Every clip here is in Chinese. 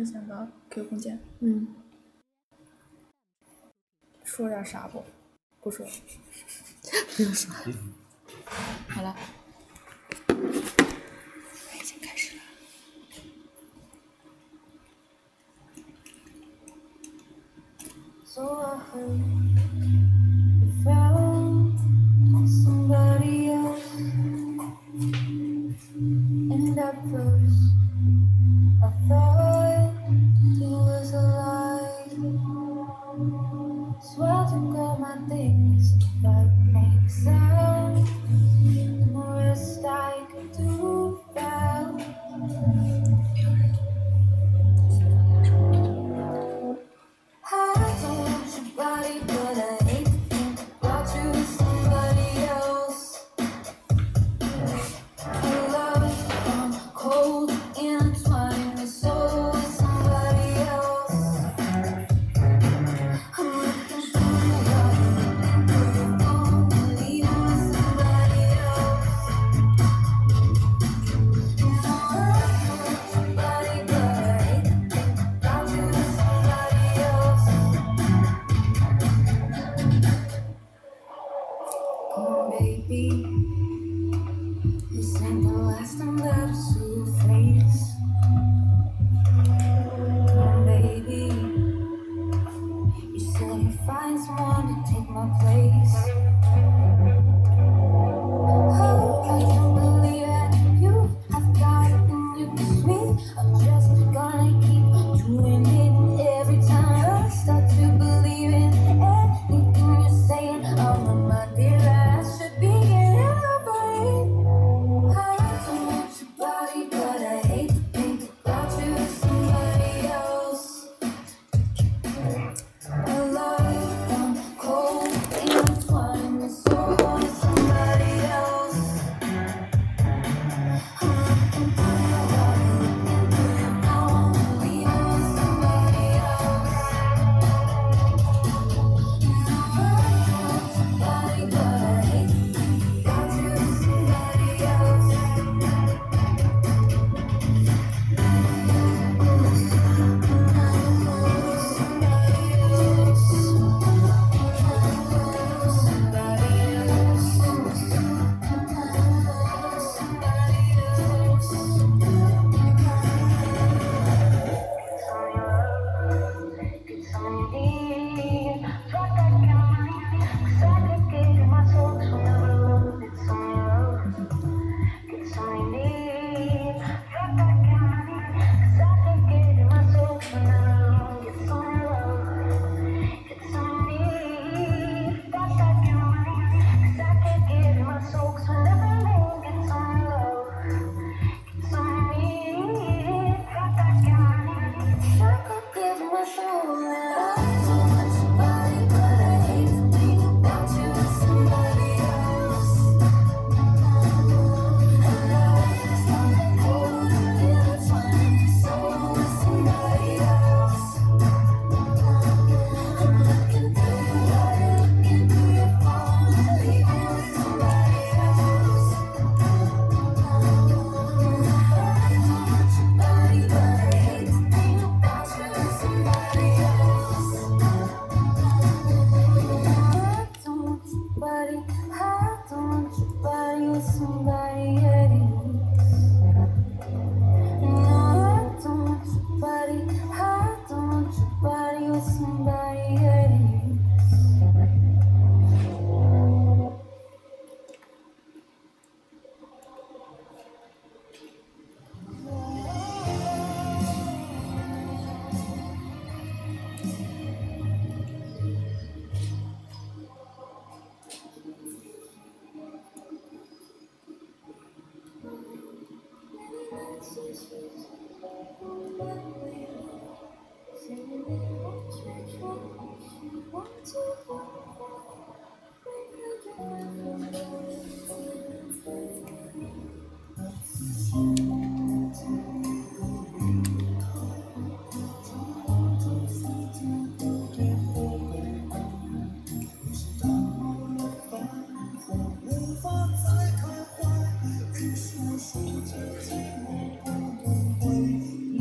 分享的 Q 空间，嗯，说点啥不？不说，不用说，好了，已开始了。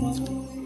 Let's go.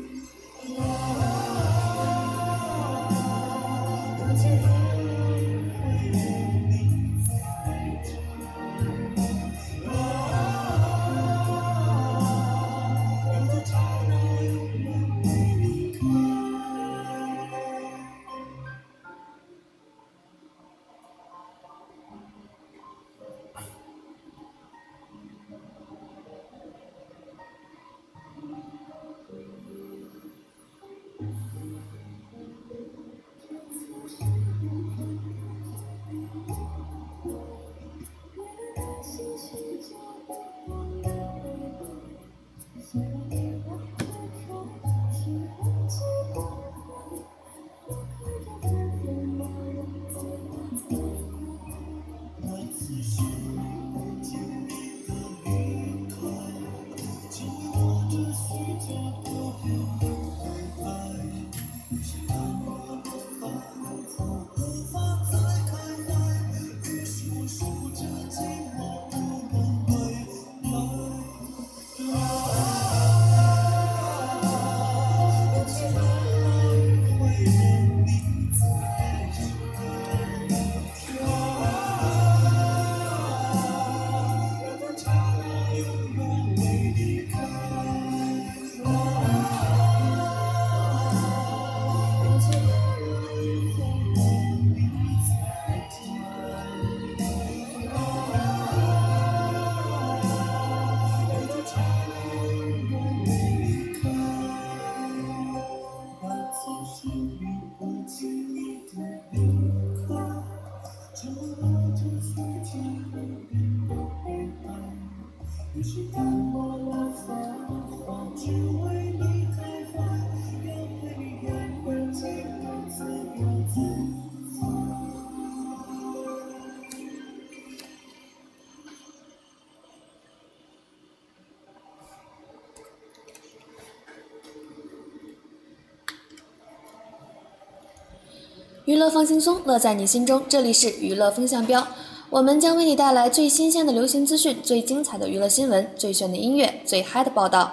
娱乐放轻松，乐在你心中。这里是娱乐风向标，我们将为你带来最新鲜的流行资讯、最精彩的娱乐新闻、最炫的音乐、最嗨的报道。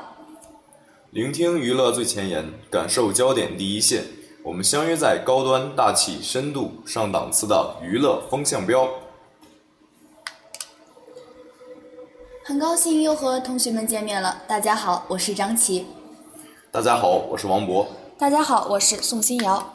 聆听娱乐最前沿，感受焦点第一线。我们相约在高端、大气、深度、上档次的娱乐风向标。很高兴又和同学们见面了。大家好，我是张琪。大家好，我是王博。大家好，我是宋新瑶。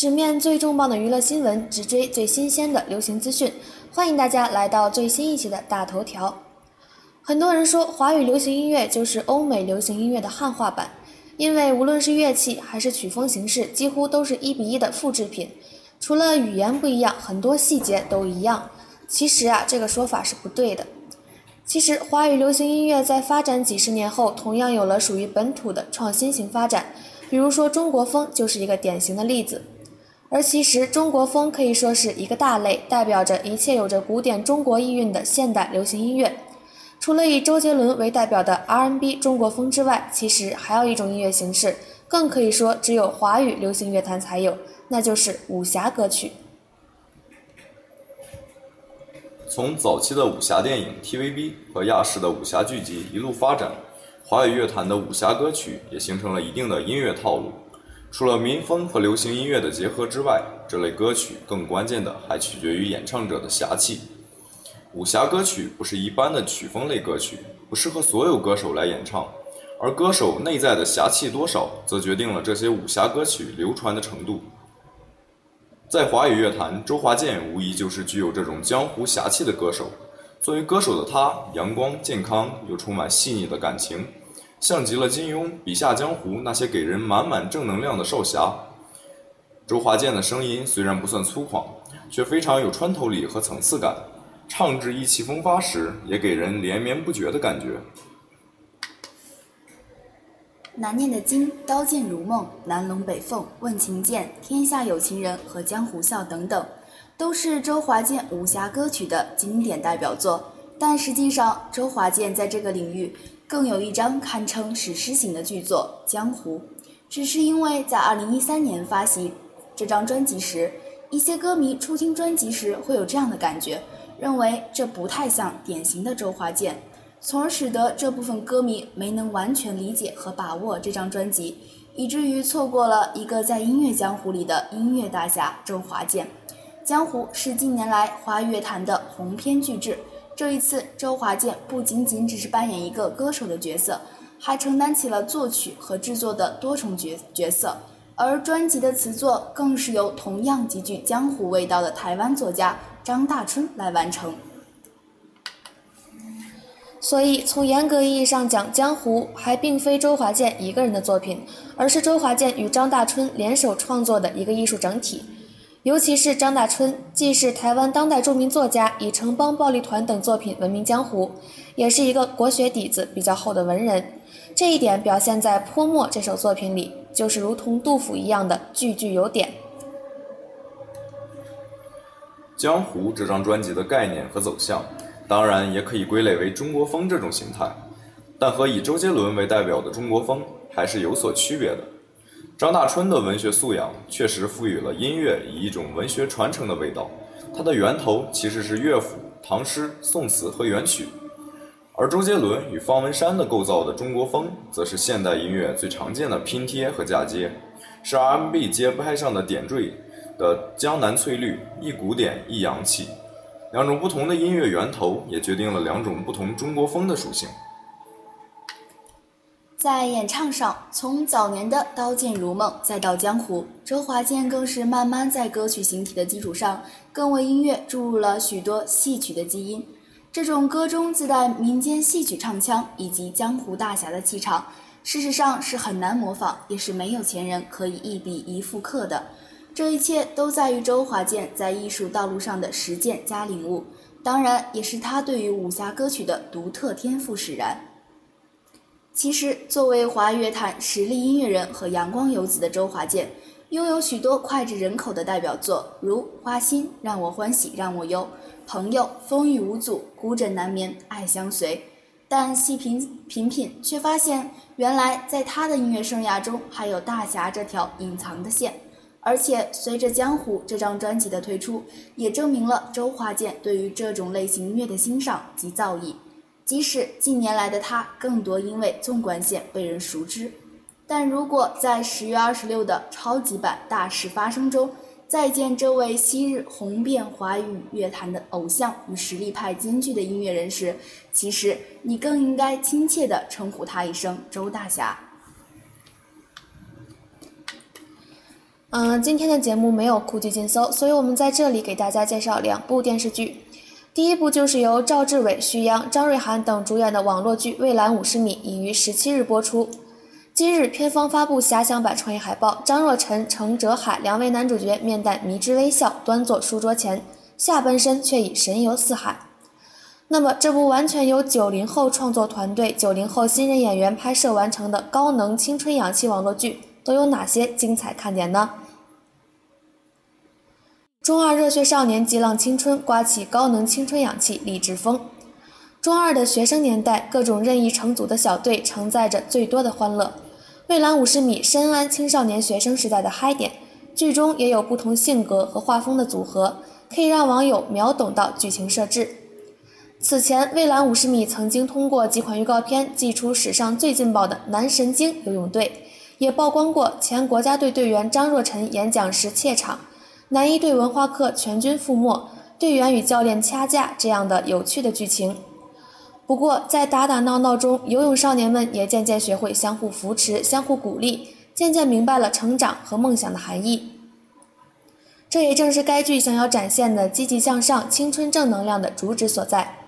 直面最重磅的娱乐新闻，直追最新鲜的流行资讯。欢迎大家来到最新一期的大头条。很多人说华语流行音乐就是欧美流行音乐的汉化版，因为无论是乐器还是曲风形式，几乎都是一比一的复制品，除了语言不一样，很多细节都一样。其实啊，这个说法是不对的。其实华语流行音乐在发展几十年后，同样有了属于本土的创新型发展，比如说中国风就是一个典型的例子。而其实中国风可以说是一个大类，代表着一切有着古典中国意蕴的现代流行音乐。除了以周杰伦为代表的 R&B 中国风之外，其实还有一种音乐形式，更可以说只有华语流行乐坛才有，那就是武侠歌曲。从早期的武侠电影 TVB 和亚视的武侠剧集一路发展，华语乐坛的武侠歌曲也形成了一定的音乐套路。除了民风和流行音乐的结合之外，这类歌曲更关键的还取决于演唱者的侠气。武侠歌曲不是一般的曲风类歌曲，不适合所有歌手来演唱，而歌手内在的侠气多少，则决定了这些武侠歌曲流传的程度。在华语乐坛，周华健无疑就是具有这种江湖侠气的歌手。作为歌手的他，阳光健康又充满细腻的感情，像极了金庸笔下江湖那些给人满满正能量的少侠。周华健的声音虽然不算粗犷，却非常有穿透力和层次感。唱至意气风发时，也给人连绵不绝的感觉。难念的经、刀剑如梦、南龙北凤、问情剑、天下有情人和江湖笑等等，都是周华健武侠歌曲的经典代表作。但实际上，周华健在这个领域更有一张堪称史诗型的巨作《江湖》，只是因为在2013年发行这张专辑时，一些歌迷初听专辑时会有这样的感觉。认为这不太像典型的周华健，从而使得这部分歌迷没能完全理解和把握这张专辑，以至于错过了一个在音乐江湖里的音乐大侠周华健。江湖是近年来华语乐坛的鸿篇巨制，这一次周华健不仅仅只是扮演一个歌手的角色，还承担起了作曲和制作的多重角角色，而专辑的词作更是由同样极具江湖味道的台湾作家。张大春来完成，所以从严格意义上讲，《江湖》还并非周华健一个人的作品，而是周华健与张大春联手创作的一个艺术整体。尤其是张大春，既是台湾当代著名作家，以《城邦暴力团》等作品闻名江湖，也是一个国学底子比较厚的文人。这一点表现在《泼墨》这首作品里，就是如同杜甫一样的句句有点。《江湖》这张专辑的概念和走向，当然也可以归类为中国风这种形态，但和以周杰伦为代表的中国风还是有所区别的。张大春的文学素养确实赋予了音乐以一种文学传承的味道，它的源头其实是乐府、唐诗、宋词和元曲，而周杰伦与方文山的构造的中国风，则是现代音乐最常见的拼贴和嫁接，是 R&B 节拍上的点缀。的江南翠绿，一古典一洋气，两种不同的音乐源头也决定了两种不同中国风的属性。在演唱上，从早年的《刀剑如梦》再到《江湖》，周华健更是慢慢在歌曲形体的基础上，更为音乐注入了许多戏曲的基因。这种歌中自带民间戏曲唱腔以及江湖大侠的气场，事实上是很难模仿，也是没有前人可以一笔一复刻的。这一切都在于周华健在艺术道路上的实践加领悟，当然也是他对于武侠歌曲的独特天赋使然。其实，作为华语乐坛实力音乐人和阳光游子的周华健，拥有许多脍炙人口的代表作，如《花心》《让我欢喜让我忧》《朋友》《风雨无阻》《孤枕难眠》《爱相随》。但细品品品，却发现原来在他的音乐生涯中，还有大侠这条隐藏的线。而且，随着《江湖》这张专辑的推出，也证明了周华健对于这种类型音乐的欣赏及造诣。即使近年来的他更多因为纵贯线被人熟知，但如果在十月二十六的超级版大事发生中再见这位昔日红遍华语乐坛的偶像与实力派兼具的音乐人时，其实你更应该亲切地称呼他一声“周大侠”。嗯，今天的节目没有酷剧劲搜，所以我们在这里给大家介绍两部电视剧。第一部就是由赵志伟、徐阳、张瑞涵等主演的网络剧《蔚蓝五十米》，已于十七日播出。今日片方发布遐想版创意海报，张若晨、程哲海两位男主角面带迷之微笑，端坐书桌前，下半身却已神游四海。那么，这部完全由九零后创作团队、九零后新人演员拍摄完成的高能青春氧气网络剧，都有哪些精彩看点呢？中二热血少年激浪青春，刮起高能青春氧气励志风。中二的学生年代，各种任意成组的小队承载着最多的欢乐。蔚蓝五十米深谙青少年学生时代的嗨点，剧中也有不同性格和画风的组合，可以让网友秒懂到剧情设置。此前，蔚蓝五十米曾经通过几款预告片祭出史上最劲爆的男神经游泳队，也曝光过前国家队队员张若晨演讲时怯场、男一队文化课全军覆没、队员与教练掐架这样的有趣的剧情。不过，在打打闹闹中，游泳少年们也渐渐学会相互扶持、相互鼓励，渐渐明白了成长和梦想的含义。这也正是该剧想要展现的积极向上、青春正能量的主旨所在。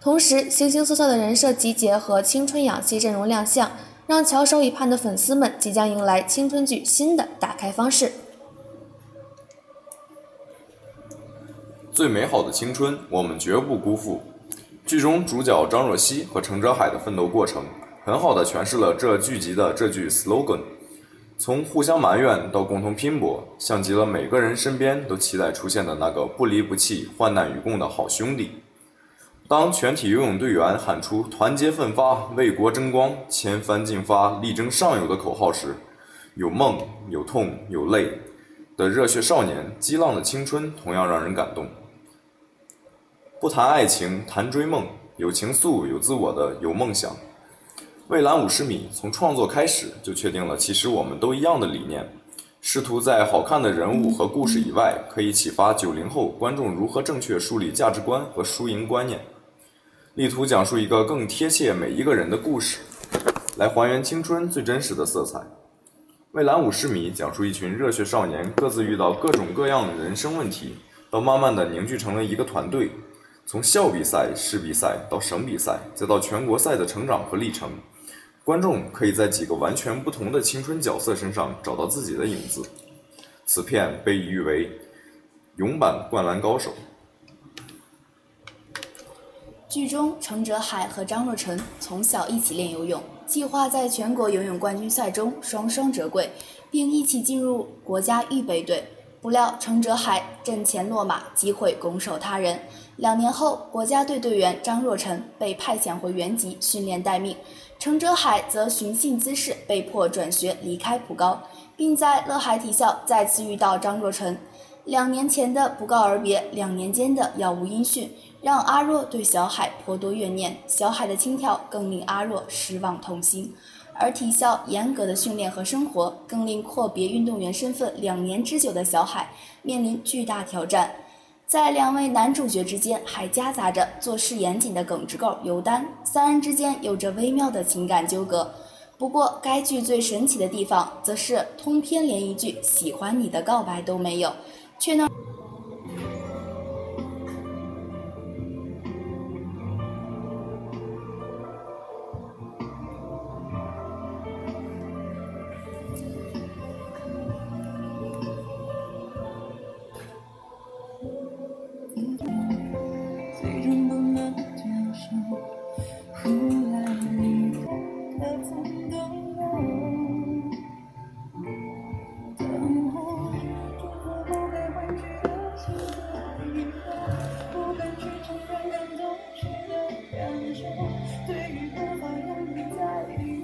同时，形形色色的人设集结和青春氧气阵容亮相，让翘首以盼的粉丝们即将迎来青春剧新的打开方式。最美好的青春，我们绝不辜负。剧中主角张若曦和程哲海的奋斗过程，很好的诠释了这剧集的这句 slogan：从互相埋怨到共同拼搏，像极了每个人身边都期待出现的那个不离不弃、患难与共的好兄弟。当全体游泳队员喊出“团结奋发，为国争光，千帆竞发，力争上游”的口号时，有梦、有痛、有泪的热血少年，激浪的青春，同样让人感动。不谈爱情，谈追梦，有情愫，有自我的，有梦想。蔚蓝五十米从创作开始就确定了，其实我们都一样的理念，试图在好看的人物和故事以外，可以启发九零后观众如何正确树立价值观和输赢观念。力图讲述一个更贴切每一个人的故事，来还原青春最真实的色彩。蔚蓝五十米讲述一群热血少年各自遇到各种各样的人生问题，到慢慢的凝聚成了一个团队，从校比赛、市比赛到省比赛，再到全国赛的成长和历程。观众可以在几个完全不同的青春角色身上找到自己的影子。此片被誉为“勇版灌篮高手”。剧中，程哲海和张若晨从小一起练游泳，计划在全国游泳冠军赛中双双折桂，并一起进入国家预备队。不料，程哲海阵前落马，机会拱手他人。两年后，国家队队员张若晨被派遣回原籍训练待命，程哲海则寻衅滋事，被迫转学离开普高，并在乐海体校再次遇到张若晨。两年前的不告而别，两年间的杳无音讯，让阿若对小海颇多怨念。小海的轻佻更令阿若失望痛心，而体校严格的训练和生活，更令阔别运动员身份两年之久的小海面临巨大挑战。在两位男主角之间，还夹杂着做事严谨的耿直狗尤丹，三人之间有着微妙的情感纠葛。不过，该剧最神奇的地方，则是通篇连一句喜欢你的告白都没有。却能。不敢去承认，感动谁的感受，对于不好的你在意。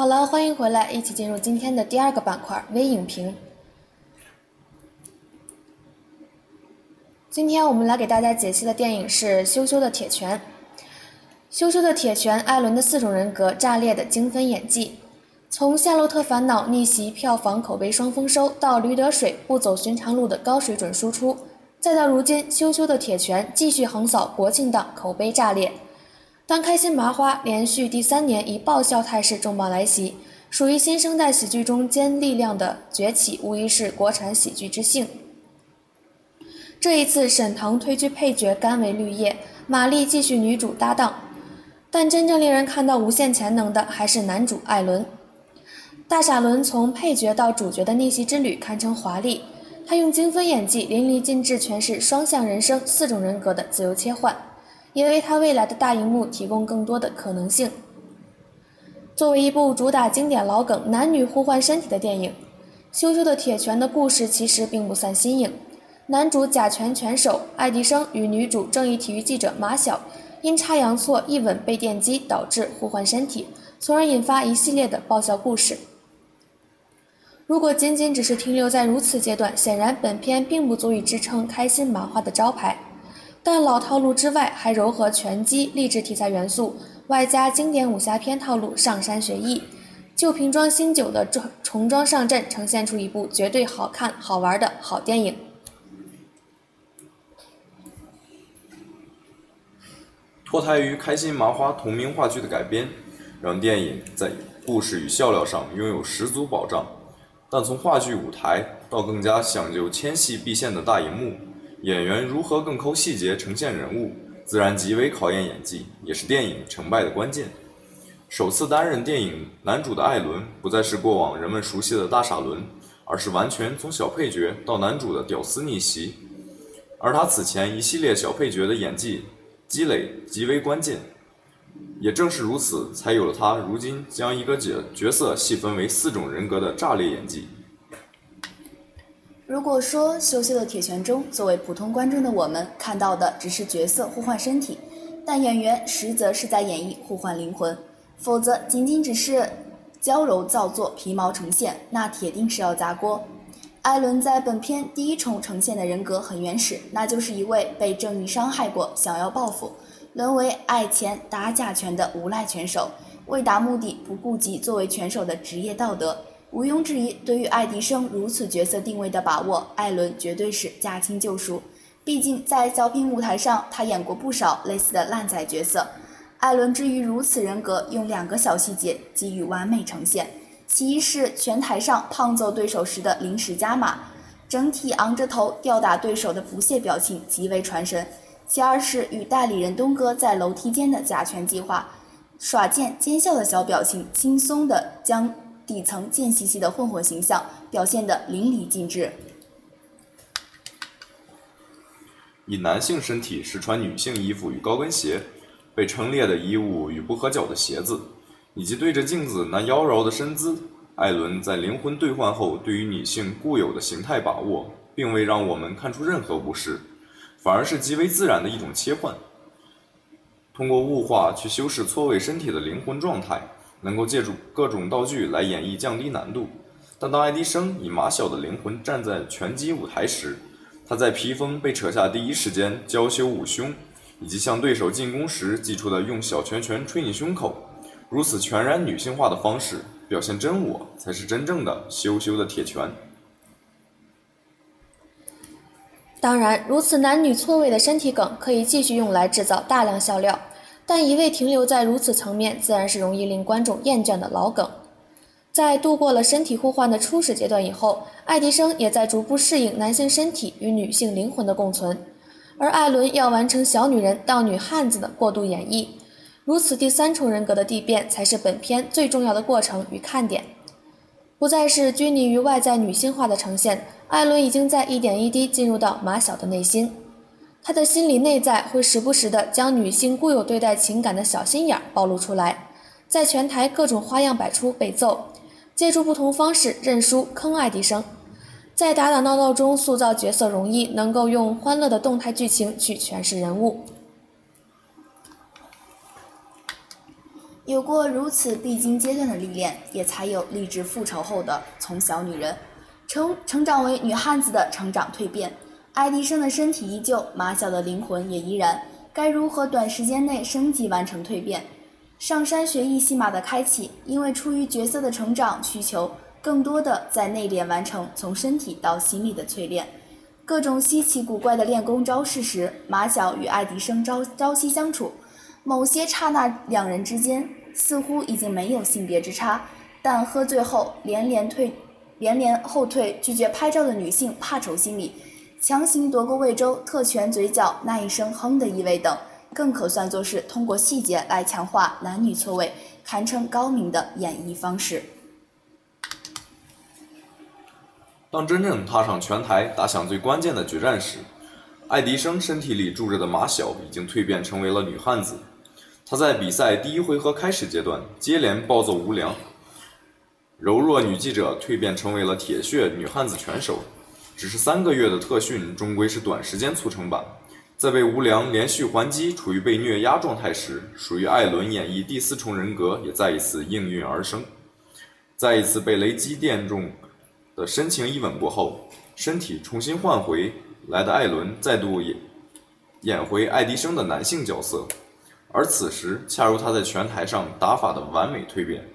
好了，欢迎回来，一起进入今天的第二个板块微影评。今天我们来给大家解析的电影是《羞羞的铁拳》。羞羞的铁拳，艾伦的四种人格炸裂的精分演技，从《夏洛特烦恼》逆袭票房口碑双丰收，到《驴得水》不走寻常路的高水准输出，再到如今《羞羞的铁拳》继续横扫国庆档，口碑炸裂。当开心麻花连续第三年以爆笑态势重磅来袭，属于新生代喜剧中坚力量的崛起，无疑是国产喜剧之幸。这一次，沈腾推居配角甘为绿叶，马丽继续女主搭档，但真正令人看到无限潜能的还是男主艾伦。大傻伦从配角到主角的逆袭之旅堪称华丽，他用精分演技淋漓尽致诠释双向人生、四种人格的自由切换。也为他未来的大荧幕提供更多的可能性。作为一部主打经典老梗、男女互换身体的电影，《羞羞的铁拳》的故事其实并不算新颖。男主假拳拳手爱迪生与女主正义体育记者马晓阴差阳错一吻被电击，导致互换身体，从而引发一系列的爆笑故事。如果仅仅只是停留在如此阶段，显然本片并不足以支撑开心麻花的招牌。但老套路之外，还糅合拳击励志题材元素，外加经典武侠片套路上山学艺，旧瓶装新酒的重重装上阵，呈现出一部绝对好看好玩的好电影。脱胎于开心麻花同名话剧的改编，让电影在故事与笑料上拥有十足保障。但从话剧舞台到更加讲究纤细毕现的大荧幕，演员如何更抠细节呈现人物，自然极为考验演技，也是电影成败的关键。首次担任电影男主的艾伦，不再是过往人们熟悉的大傻伦，而是完全从小配角到男主的屌丝逆袭。而他此前一系列小配角的演技积累极为关键，也正是如此，才有了他如今将一个角角色细分为四种人格的炸裂演技。如果说《羞羞的铁拳》中，作为普通观众的我们看到的只是角色互换身体，但演员实则是在演绎互换灵魂，否则仅仅只是娇柔造作、皮毛呈现，那铁定是要砸锅。艾伦在本片第一重呈现的人格很原始，那就是一位被正义伤害过、想要报复、沦为爱钱打假拳的无赖拳手，为达目的不顾及作为拳手的职业道德。毋庸置疑，对于爱迪生如此角色定位的把握，艾伦绝对是驾轻就熟。毕竟在小品舞台上，他演过不少类似的烂仔角色。艾伦之于如此人格，用两个小细节给予完美呈现。其一是拳台上胖揍对手时的临时加码，整体昂着头吊打对手的不屑表情极为传神；其二是与代理人东哥在楼梯间的假拳计划，耍贱奸笑的小表情，轻松地将底层贱兮兮的混混形象表现得淋漓尽致。以男性身体试穿女性衣服与高跟鞋，被撑裂的衣物与不合脚的鞋子，以及对着镜子那妖娆的身姿，艾伦在灵魂兑换后对于女性固有的形态把握，并未让我们看出任何不适，反而是极为自然的一种切换。通过物化去修饰错位身体的灵魂状态，能够借助各种道具来演绎降低难度。但当爱迪生以马小的灵魂站在拳击舞台时，他在披风被扯下第一时间娇羞捂胸，以及向对手进攻时祭出的用小拳拳捶你胸口，如此全然女性化的方式表现真我，才是真正的羞羞的铁拳。当然，如此男女错位的身体梗可以继续用来制造大量笑料，但一味停留在如此层面，自然是容易令观众厌倦的老梗。在度过了身体互换的初始阶段以后，爱迪生也在逐步适应男性身体与女性灵魂的共存，而艾伦要完成小女人到女汉子的过度演绎，如此第三重人格的递变才是本片最重要的过程与看点。不再是拘泥于外在女性化的呈现，艾伦已经在一点一滴进入到马小的内心，他的心理内在会时不时地将女性固有对待情感的小心眼暴露出来，在拳台各种花样百出被揍。借助不同方式认输坑爱迪生，在打打闹闹中塑造角色容易，能够用欢乐的动态剧情去诠释人物。有过如此必经阶段的历练，也才有立志复仇后的从小女人成成长为女汉子的成长蜕变。爱迪生的身体依旧，马小的灵魂也依然。该如何短时间内升级完成蜕变？上山学艺戏码的开启，因为出于角色的成长需求，更多的在内敛完成从身体到心理的淬炼。各种稀奇古怪的练功招式时，马小与爱迪生朝朝夕相处，某些刹那，两人之间似乎已经没有性别之差。但喝醉后连连退、连连后退、拒绝拍照的女性怕丑心理，强行夺过魏州特权嘴角那一声哼的意味等。更可算作是通过细节来强化男女错位，堪称高明的演绎方式。当真正踏上拳台打响最关键的决战时，爱迪生身体里住着的马小已经蜕变成为了女汉子。她在比赛第一回合开始阶段接连暴揍无良，柔弱女记者蜕变成为了铁血女汉子拳手。只是三个月的特训，终归是短时间促成版。在被无良连续还击，处于被虐压状态时，属于艾伦演绎第四重人格也再一次应运而生。再一次被雷击电中的深情一吻过后，身体重新换回来的艾伦再度演演回爱迪生的男性角色，而此时恰如他在拳台上打法的完美蜕变，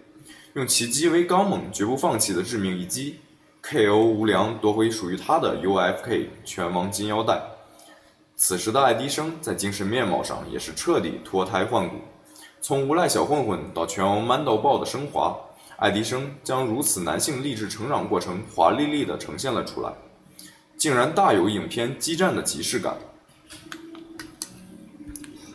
用其极为刚猛、绝不放弃的致命一击，KO 无良夺回属于他的 UFK 拳王金腰带。此时的爱迪生在精神面貌上也是彻底脱胎换骨，从无赖小混混到拳王 man 到爆的升华，爱迪生将如此男性励志成长过程华丽丽的呈现了出来，竟然大有影片激战的即视感。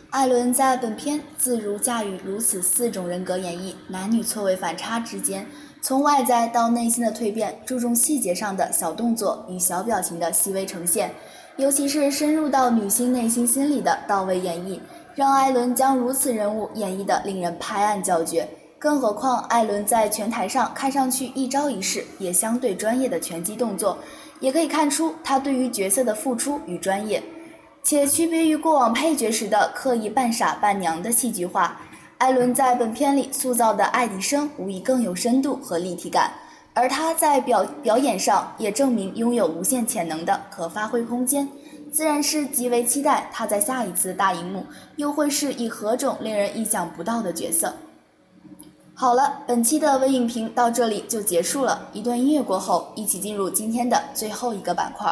艾伦在本片自如驾驭如此四种人格演绎，男女错位反差之间，从外在到内心的蜕变，注重细节上的小动作与小表情的细微呈现。尤其是深入到女性内心心理的到位演绎，让艾伦将如此人物演绎的令人拍案叫绝。更何况艾伦在拳台上看上去一招一式也相对专业的拳击动作，也可以看出他对于角色的付出与专业。且区别于过往配角时的刻意扮傻扮娘的戏剧化，艾伦在本片里塑造的爱迪生无疑更有深度和立体感。而他在表表演上也证明拥有无限潜能的可发挥空间，自然是极为期待他在下一次大荧幕又会是以何种令人意想不到的角色。好了，本期的微影评到这里就结束了。一段音乐过后，一起进入今天的最后一个板块。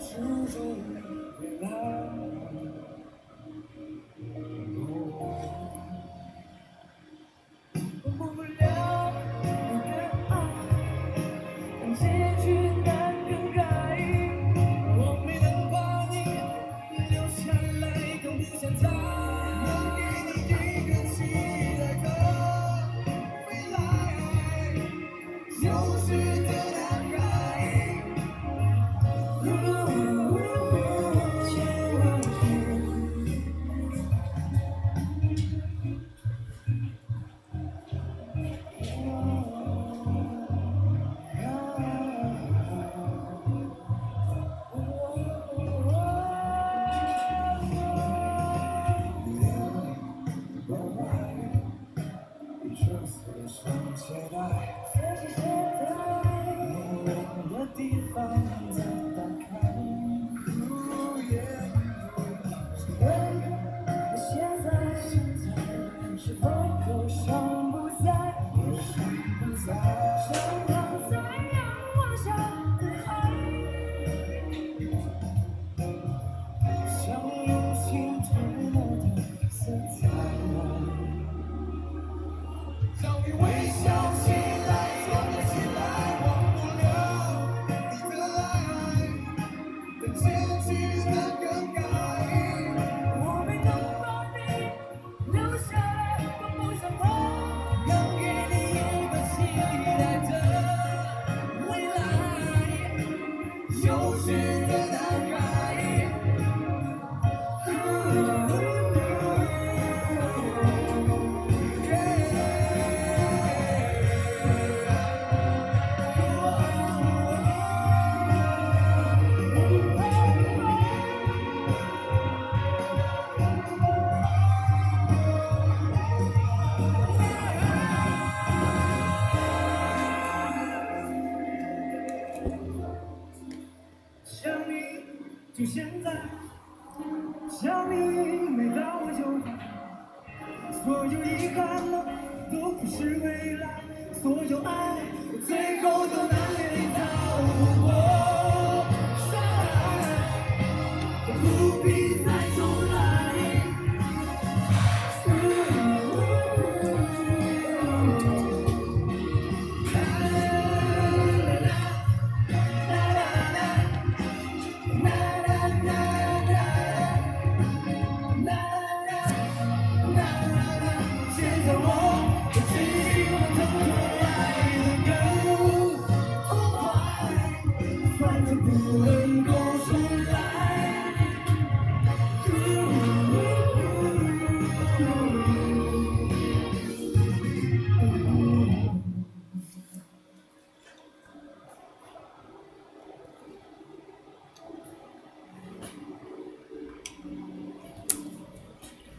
执着未来。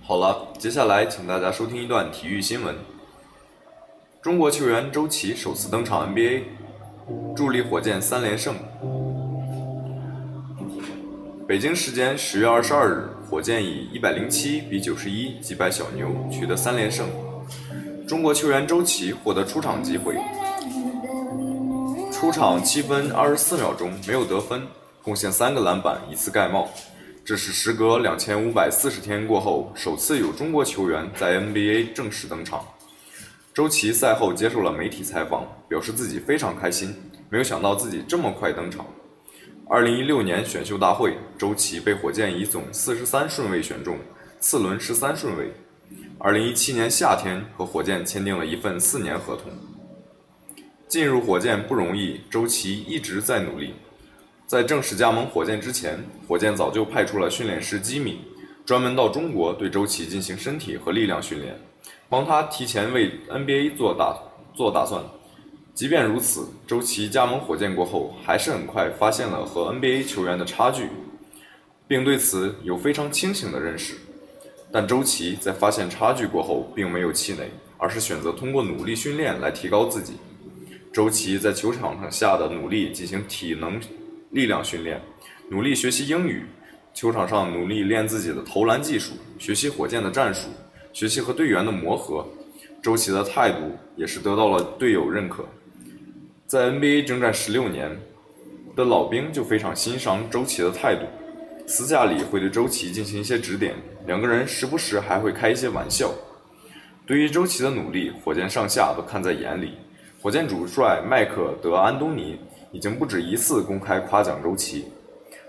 好了，接下来请大家收听一段体育新闻。中国球员周琦首次登场 NBA，助力火箭三连胜。北京时间十月二十二日，火箭以一百零七比九十一击败小牛，取得三连胜。中国球员周琦获得出场机会，出场七分二十四秒钟没有得分，贡献三个篮板，一次盖帽。这是时隔两千五百四十天过后，首次有中国球员在 NBA 正式登场。周琦赛后接受了媒体采访，表示自己非常开心，没有想到自己这么快登场。二零一六年选秀大会，周琦被火箭以总四十三顺位选中，次轮十三顺位。二零一七年夏天和火箭签订了一份四年合同。进入火箭不容易，周琦一直在努力。在正式加盟火箭之前，火箭早就派出了训练师基米，专门到中国对周琦进行身体和力量训练，帮他提前为 NBA 做打做打算。即便如此，周琦加盟火箭过后，还是很快发现了和 NBA 球员的差距，并对此有非常清醒的认识。但周琦在发现差距过后，并没有气馁，而是选择通过努力训练来提高自己。周琦在球场上下的努力进行体能、力量训练，努力学习英语，球场上努力练自己的投篮技术，学习火箭的战术，学习和队员的磨合，周琦的态度也是得到了队友认可。在 NBA 征战十六年的老兵就非常欣赏周琦的态度，私下里会对周琦进行一些指点，两个人时不时还会开一些玩笑。对于周琦的努力，火箭上下都看在眼里。火箭主帅麦克德安东尼已经不止一次公开夸奖周琦。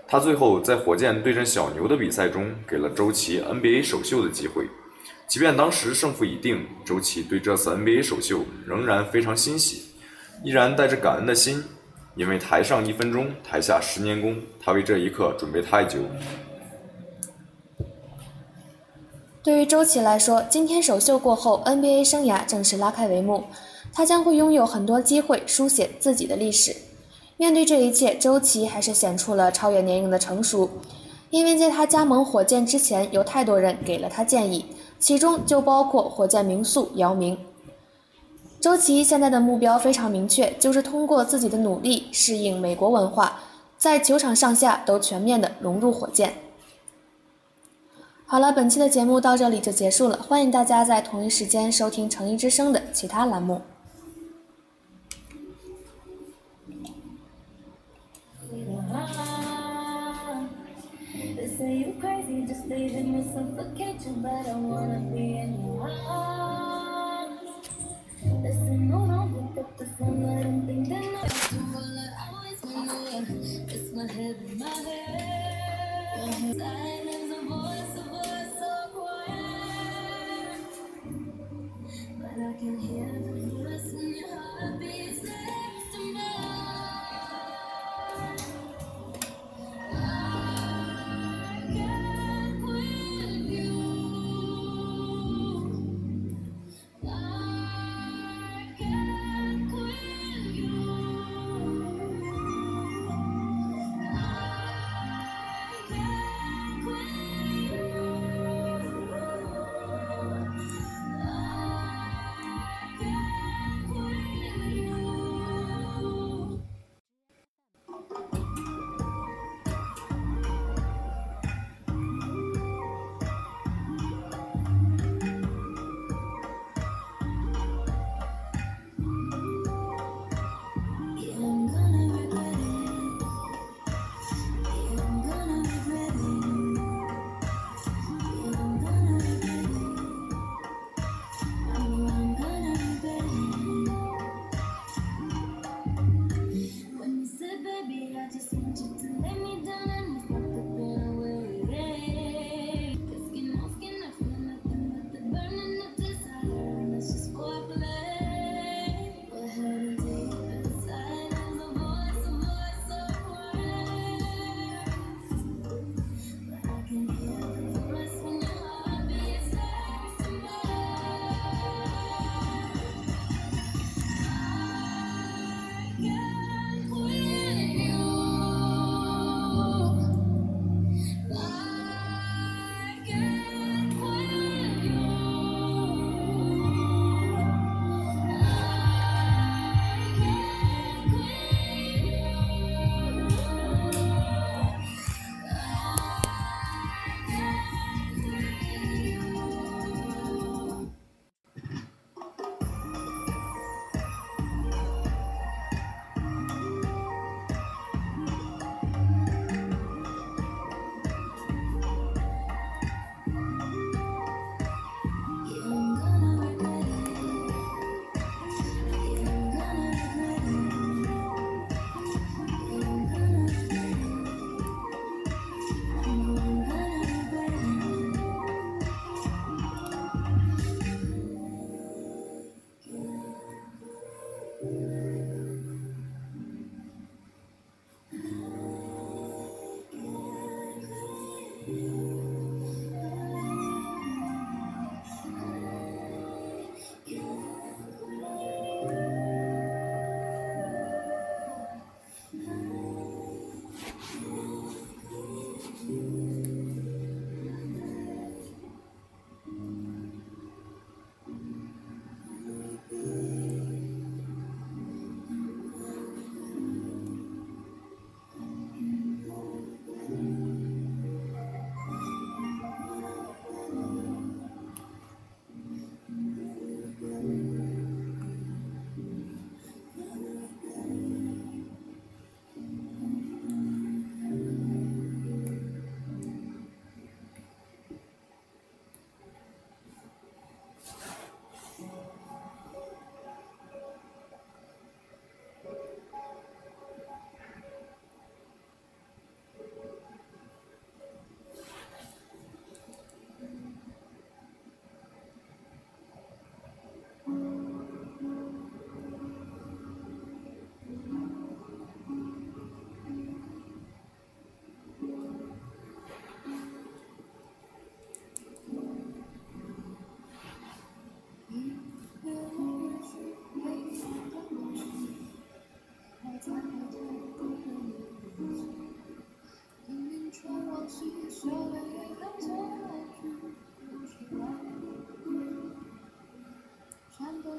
他最后在火箭对阵小牛的比赛中，给了周琦 NBA 首秀的机会。即便当时胜负已定，周琦对这次 NBA 首秀仍然非常欣喜，依然带着感恩的心，因为台上一分钟，台下十年功，他为这一刻准备太久。对于周琦来说，今天首秀过后，NBA 生涯正式拉开帷幕，他将会拥有很多机会书写自己的历史。面对这一切，周琦还是显出了超越年龄的成熟，因为在他加盟火箭之前，有太多人给了他建议，其中就包括火箭名宿姚明。周琦现在的目标非常明确，就是通过自己的努力适应美国文化，在球场上下都全面的融入火箭。好了，本期的节目到这里就结束了，欢迎大家在同一时间收听《诚意之声》的其他栏目。You crazy, just leaving me suffocate you, but I wanna be in your arms. There's no wrong with it, the phone, I don't think that I do all I always wanna. It's my head, my head. Silence, a voice, a voice so quiet. But I can hear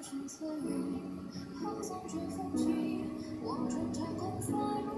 身侧有，好送君风景。我穿长空飞。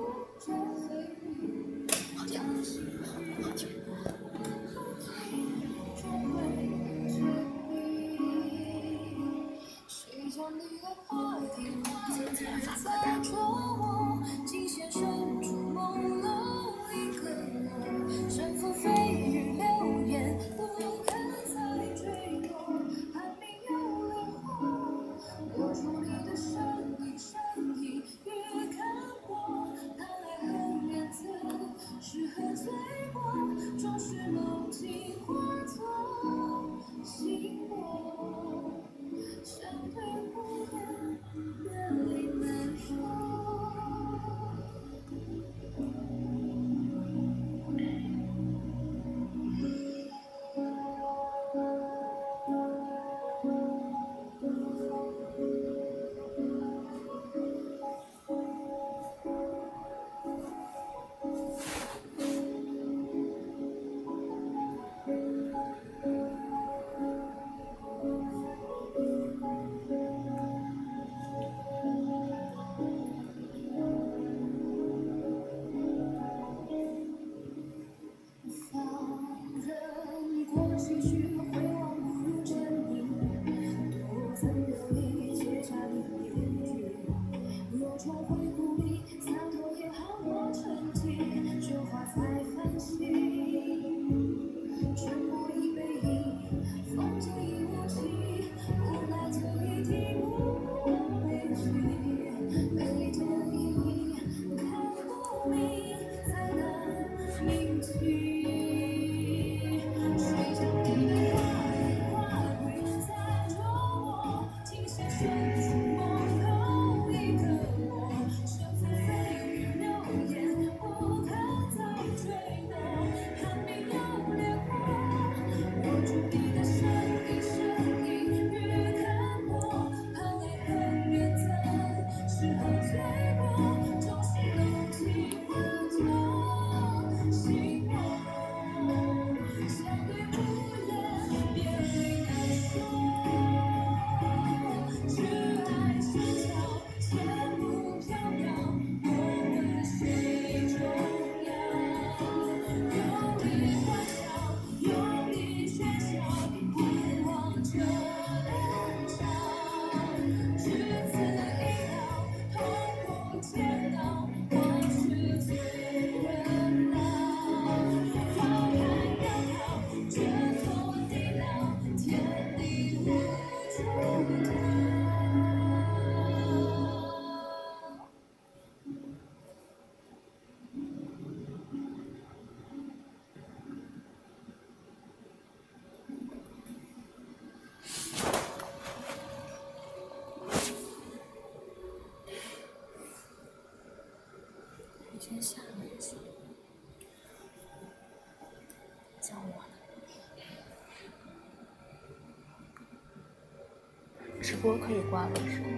接下来是叫我，直播可以关了是吗？